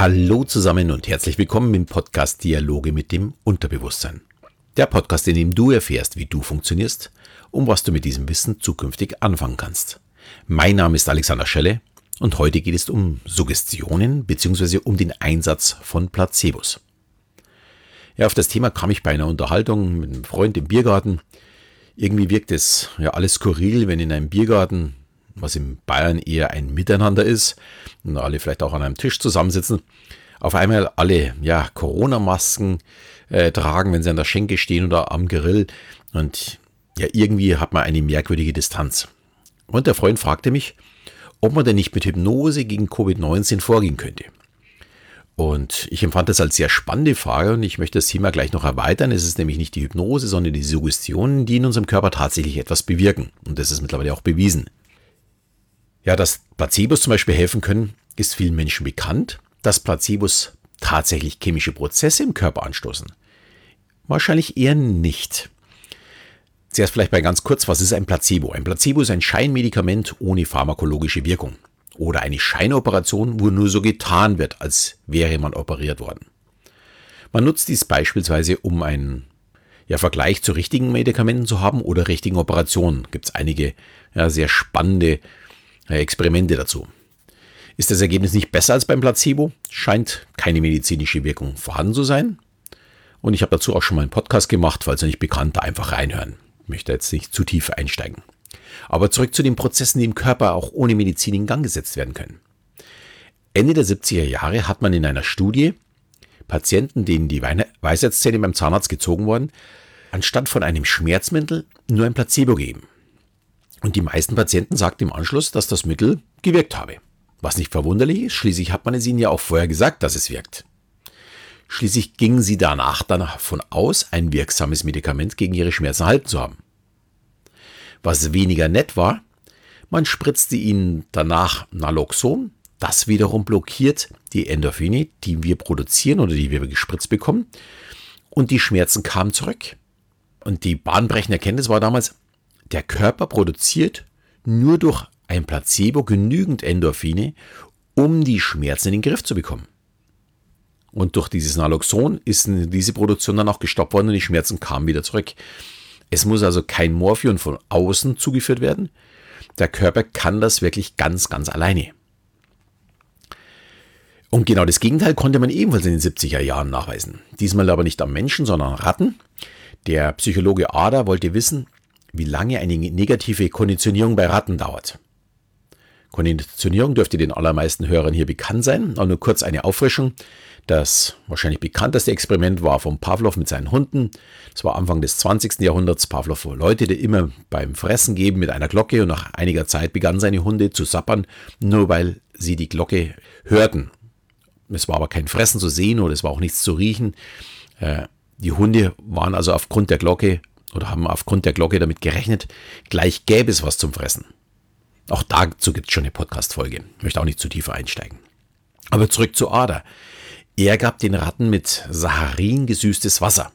Hallo zusammen und herzlich willkommen im Podcast Dialoge mit dem Unterbewusstsein. Der Podcast, in dem du erfährst, wie du funktionierst und was du mit diesem Wissen zukünftig anfangen kannst. Mein Name ist Alexander Schelle und heute geht es um Suggestionen bzw. um den Einsatz von Placebos. Ja, auf das Thema kam ich bei einer Unterhaltung mit einem Freund im Biergarten. Irgendwie wirkt es ja alles skurril, wenn in einem Biergarten was in Bayern eher ein Miteinander ist und alle vielleicht auch an einem Tisch zusammensitzen, auf einmal alle ja, Corona-Masken äh, tragen, wenn sie an der Schenke stehen oder am Grill. Und ja, irgendwie hat man eine merkwürdige Distanz. Und der Freund fragte mich, ob man denn nicht mit Hypnose gegen Covid-19 vorgehen könnte. Und ich empfand das als sehr spannende Frage und ich möchte das Thema gleich noch erweitern. Es ist nämlich nicht die Hypnose, sondern die Suggestionen, die in unserem Körper tatsächlich etwas bewirken. Und das ist mittlerweile auch bewiesen. Ja, dass Placebos zum Beispiel helfen können, ist vielen Menschen bekannt. Dass Placebos tatsächlich chemische Prozesse im Körper anstoßen? Wahrscheinlich eher nicht. Zuerst vielleicht mal ganz kurz, was ist ein Placebo? Ein Placebo ist ein Scheinmedikament ohne pharmakologische Wirkung. Oder eine Scheinoperation, wo nur so getan wird, als wäre man operiert worden. Man nutzt dies beispielsweise, um einen ja, Vergleich zu richtigen Medikamenten zu haben oder richtigen Operationen. Gibt es einige ja, sehr spannende Experimente dazu. Ist das Ergebnis nicht besser als beim Placebo? Scheint keine medizinische Wirkung vorhanden zu sein. Und ich habe dazu auch schon mal einen Podcast gemacht, falls ihr nicht bekannt, da einfach reinhören. Ich möchte jetzt nicht zu tief einsteigen. Aber zurück zu den Prozessen, die im Körper auch ohne Medizin in Gang gesetzt werden können. Ende der 70er Jahre hat man in einer Studie Patienten, denen die Weisheitszähne beim Zahnarzt gezogen wurden, anstatt von einem Schmerzmittel nur ein Placebo gegeben. Und die meisten Patienten sagten im Anschluss, dass das Mittel gewirkt habe. Was nicht verwunderlich ist, schließlich hat man es ihnen ja auch vorher gesagt, dass es wirkt. Schließlich gingen sie danach davon aus, ein wirksames Medikament gegen ihre Schmerzen erhalten zu haben. Was weniger nett war, man spritzte ihnen danach Naloxon, das wiederum blockiert die Endorphine, die wir produzieren oder die wir gespritzt bekommen, und die Schmerzen kamen zurück. Und die bahnbrechende Erkenntnis war damals, der Körper produziert nur durch ein Placebo genügend Endorphine, um die Schmerzen in den Griff zu bekommen. Und durch dieses Naloxon ist diese Produktion dann auch gestoppt worden und die Schmerzen kamen wieder zurück. Es muss also kein Morphium von außen zugeführt werden. Der Körper kann das wirklich ganz, ganz alleine. Und genau das Gegenteil konnte man ebenfalls in den 70er Jahren nachweisen. Diesmal aber nicht am Menschen, sondern an Ratten. Der Psychologe Ada wollte wissen, wie lange eine negative Konditionierung bei Ratten dauert. Konditionierung dürfte den allermeisten Hörern hier bekannt sein, aber nur kurz eine Auffrischung. Das wahrscheinlich bekannteste Experiment war von Pavlov mit seinen Hunden. Das war Anfang des 20. Jahrhunderts. Pavlov läutete immer beim Fressen geben mit einer Glocke und nach einiger Zeit begannen seine Hunde zu sappern, nur weil sie die Glocke hörten. Es war aber kein Fressen zu sehen oder es war auch nichts zu riechen. Äh, die Hunde waren also aufgrund der Glocke oder haben aufgrund der Glocke damit gerechnet, gleich gäbe es was zum Fressen. Auch dazu gibt es schon eine Podcast-Folge. Möchte auch nicht zu tiefer einsteigen. Aber zurück zu Ader. Er gab den Ratten mit Saharin gesüßtes Wasser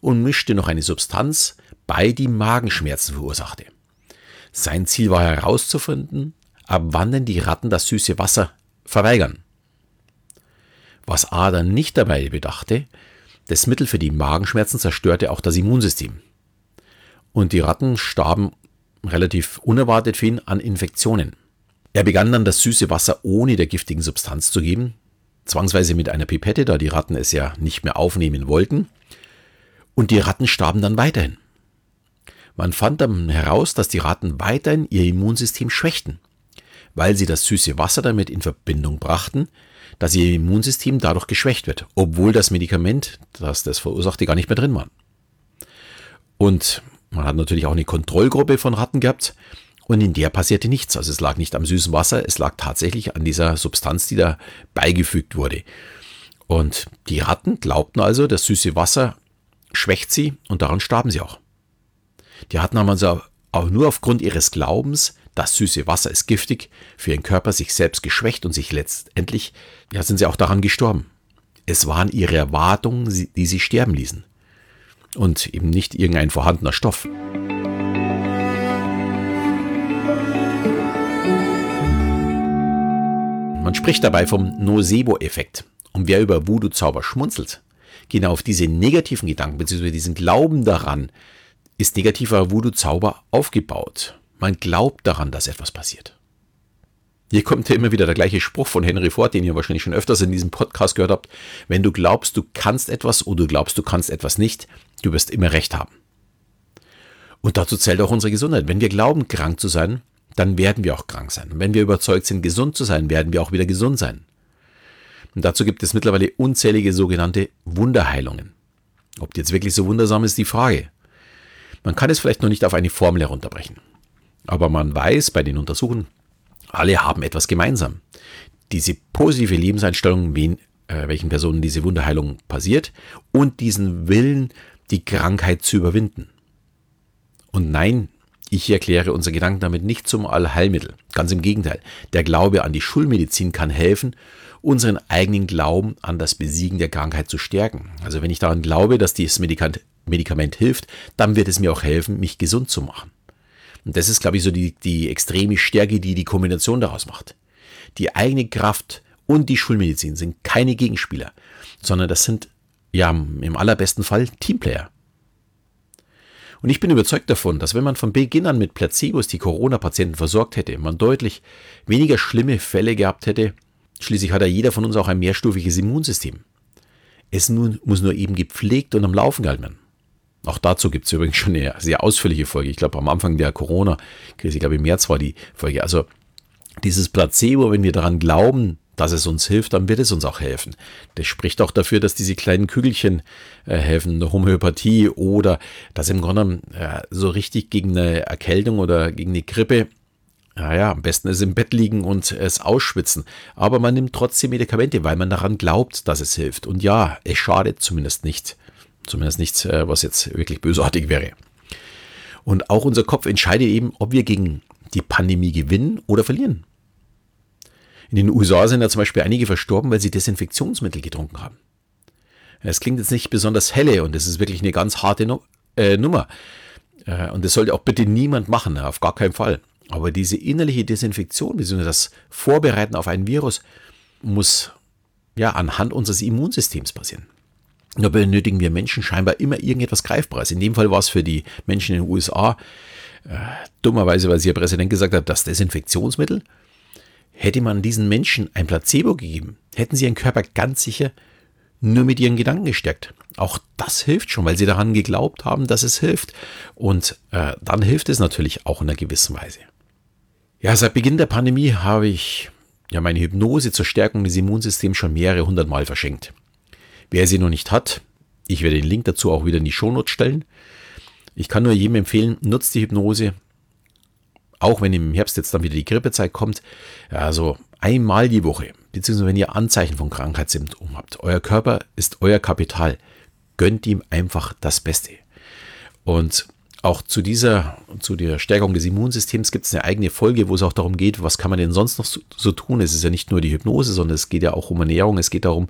und mischte noch eine Substanz bei, die Magenschmerzen verursachte. Sein Ziel war herauszufinden, ab wann denn die Ratten das süße Wasser verweigern. Was Ader nicht dabei bedachte, das Mittel für die Magenschmerzen zerstörte auch das Immunsystem. Und die Ratten starben relativ unerwartet für ihn an Infektionen. Er begann dann das süße Wasser ohne der giftigen Substanz zu geben, zwangsweise mit einer Pipette, da die Ratten es ja nicht mehr aufnehmen wollten. Und die Ratten starben dann weiterhin. Man fand dann heraus, dass die Ratten weiterhin ihr Immunsystem schwächten, weil sie das süße Wasser damit in Verbindung brachten, dass ihr Immunsystem dadurch geschwächt wird, obwohl das Medikament, das das verursachte, gar nicht mehr drin war. Und man hat natürlich auch eine Kontrollgruppe von Ratten gehabt und in der passierte nichts. Also es lag nicht am süßen Wasser, es lag tatsächlich an dieser Substanz, die da beigefügt wurde. Und die Ratten glaubten also, das süße Wasser schwächt sie und daran starben sie auch. Die Ratten haben also auch nur aufgrund ihres Glaubens das süße Wasser ist giftig, für ihren Körper sich selbst geschwächt und sich letztendlich, ja, sind sie auch daran gestorben. Es waren ihre Erwartungen, die sie sterben ließen. Und eben nicht irgendein vorhandener Stoff. Man spricht dabei vom Nocebo-Effekt. Und wer über Voodoo-Zauber schmunzelt, genau auf diese negativen Gedanken bzw. diesen Glauben daran, ist negativer Voodoo-Zauber aufgebaut. Man glaubt daran, dass etwas passiert. Hier kommt ja immer wieder der gleiche Spruch von Henry Ford, den ihr wahrscheinlich schon öfters in diesem Podcast gehört habt. Wenn du glaubst, du kannst etwas oder du glaubst, du kannst etwas nicht, du wirst immer recht haben. Und dazu zählt auch unsere Gesundheit. Wenn wir glauben, krank zu sein, dann werden wir auch krank sein. Und wenn wir überzeugt sind, gesund zu sein, werden wir auch wieder gesund sein. Und dazu gibt es mittlerweile unzählige sogenannte Wunderheilungen. Ob die jetzt wirklich so wundersam ist, die Frage. Man kann es vielleicht noch nicht auf eine Formel herunterbrechen. Aber man weiß bei den Untersuchungen, alle haben etwas gemeinsam. Diese positive Lebenseinstellung, wen, äh, welchen Personen diese Wunderheilung passiert und diesen Willen, die Krankheit zu überwinden. Und nein, ich erkläre unser Gedanken damit nicht zum Allheilmittel. Ganz im Gegenteil. Der Glaube an die Schulmedizin kann helfen, unseren eigenen Glauben an das Besiegen der Krankheit zu stärken. Also wenn ich daran glaube, dass dieses Medikament, Medikament hilft, dann wird es mir auch helfen, mich gesund zu machen. Und das ist, glaube ich, so die, die extreme Stärke, die die Kombination daraus macht. Die eigene Kraft und die Schulmedizin sind keine Gegenspieler, sondern das sind ja im allerbesten Fall Teamplayer. Und ich bin überzeugt davon, dass wenn man von Beginn an mit Placebos die Corona-Patienten versorgt hätte, man deutlich weniger schlimme Fälle gehabt hätte. Schließlich hat ja jeder von uns auch ein mehrstufiges Immunsystem. Es nun, muss nur eben gepflegt und am Laufen gehalten werden. Auch dazu gibt es übrigens schon eine sehr ausführliche Folge. Ich glaube, am Anfang der Corona-Krise, ich glaube im März war die Folge. Also dieses Placebo, wenn wir daran glauben, dass es uns hilft, dann wird es uns auch helfen. Das spricht auch dafür, dass diese kleinen Kügelchen äh, helfen, eine Homöopathie oder dass im Grunde äh, so richtig gegen eine Erkältung oder gegen eine Grippe, naja, am besten ist im Bett liegen und es ausschwitzen. Aber man nimmt trotzdem Medikamente, weil man daran glaubt, dass es hilft. Und ja, es schadet zumindest nicht. Zumindest nichts, äh, was jetzt wirklich bösartig wäre. Und auch unser Kopf entscheidet eben, ob wir gegen die Pandemie gewinnen oder verlieren. In den USA sind ja zum Beispiel einige verstorben, weil sie Desinfektionsmittel getrunken haben. Es klingt jetzt nicht besonders helle und es ist wirklich eine ganz harte äh, Nummer. Äh, und das sollte auch bitte niemand machen, auf gar keinen Fall. Aber diese innerliche Desinfektion, beziehungsweise das Vorbereiten auf ein Virus, muss ja anhand unseres Immunsystems passieren. Da benötigen wir Menschen scheinbar immer irgendetwas Greifbares. In dem Fall war es für die Menschen in den USA äh, dummerweise, weil sie ihr Präsident gesagt hat, das Desinfektionsmittel. Hätte man diesen Menschen ein Placebo gegeben, hätten sie ihren Körper ganz sicher nur mit ihren Gedanken gestärkt. Auch das hilft schon, weil sie daran geglaubt haben, dass es hilft. Und äh, dann hilft es natürlich auch in einer gewissen Weise. Ja, seit Beginn der Pandemie habe ich ja meine Hypnose zur Stärkung des Immunsystems schon mehrere hundert Mal verschenkt. Wer sie noch nicht hat, ich werde den Link dazu auch wieder in die Shownotes stellen. Ich kann nur jedem empfehlen, nutzt die Hypnose, auch wenn im Herbst jetzt dann wieder die Grippezeit kommt, also einmal die Woche, beziehungsweise wenn ihr Anzeichen von Krankheitssymptomen habt. Euer Körper ist euer Kapital. Gönnt ihm einfach das Beste. Und auch zu dieser, zu der Stärkung des Immunsystems gibt es eine eigene Folge, wo es auch darum geht, was kann man denn sonst noch so, so, tun. Es ist ja nicht nur die Hypnose, sondern es geht ja auch um Ernährung, es geht darum,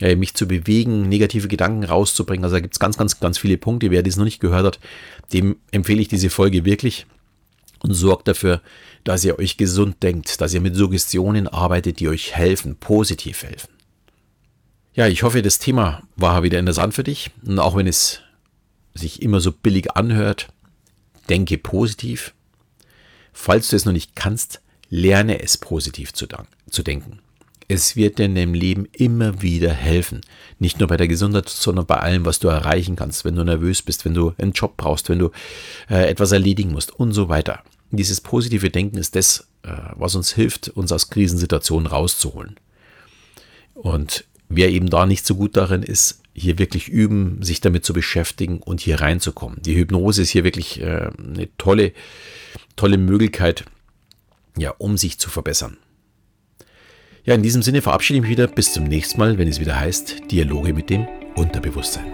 äh, mich zu bewegen, negative Gedanken rauszubringen. Also da gibt es ganz, ganz, ganz viele Punkte. Wer dies noch nicht gehört hat, dem empfehle ich diese Folge wirklich und sorgt dafür, dass ihr euch gesund denkt, dass ihr mit Suggestionen arbeitet, die euch helfen, positiv helfen. Ja, ich hoffe, das Thema war wieder interessant für dich. Und auch wenn es sich immer so billig anhört, denke positiv. Falls du es noch nicht kannst, lerne es positiv zu, zu denken. Es wird dir in deinem Leben immer wieder helfen. Nicht nur bei der Gesundheit, sondern bei allem, was du erreichen kannst, wenn du nervös bist, wenn du einen Job brauchst, wenn du äh, etwas erledigen musst und so weiter. Dieses positive Denken ist das, äh, was uns hilft, uns aus Krisensituationen rauszuholen. Und wer eben da nicht so gut darin ist, hier wirklich üben, sich damit zu beschäftigen und hier reinzukommen. Die Hypnose ist hier wirklich äh, eine tolle, tolle Möglichkeit, ja, um sich zu verbessern. Ja, in diesem Sinne verabschiede ich mich wieder. Bis zum nächsten Mal, wenn es wieder heißt Dialoge mit dem Unterbewusstsein.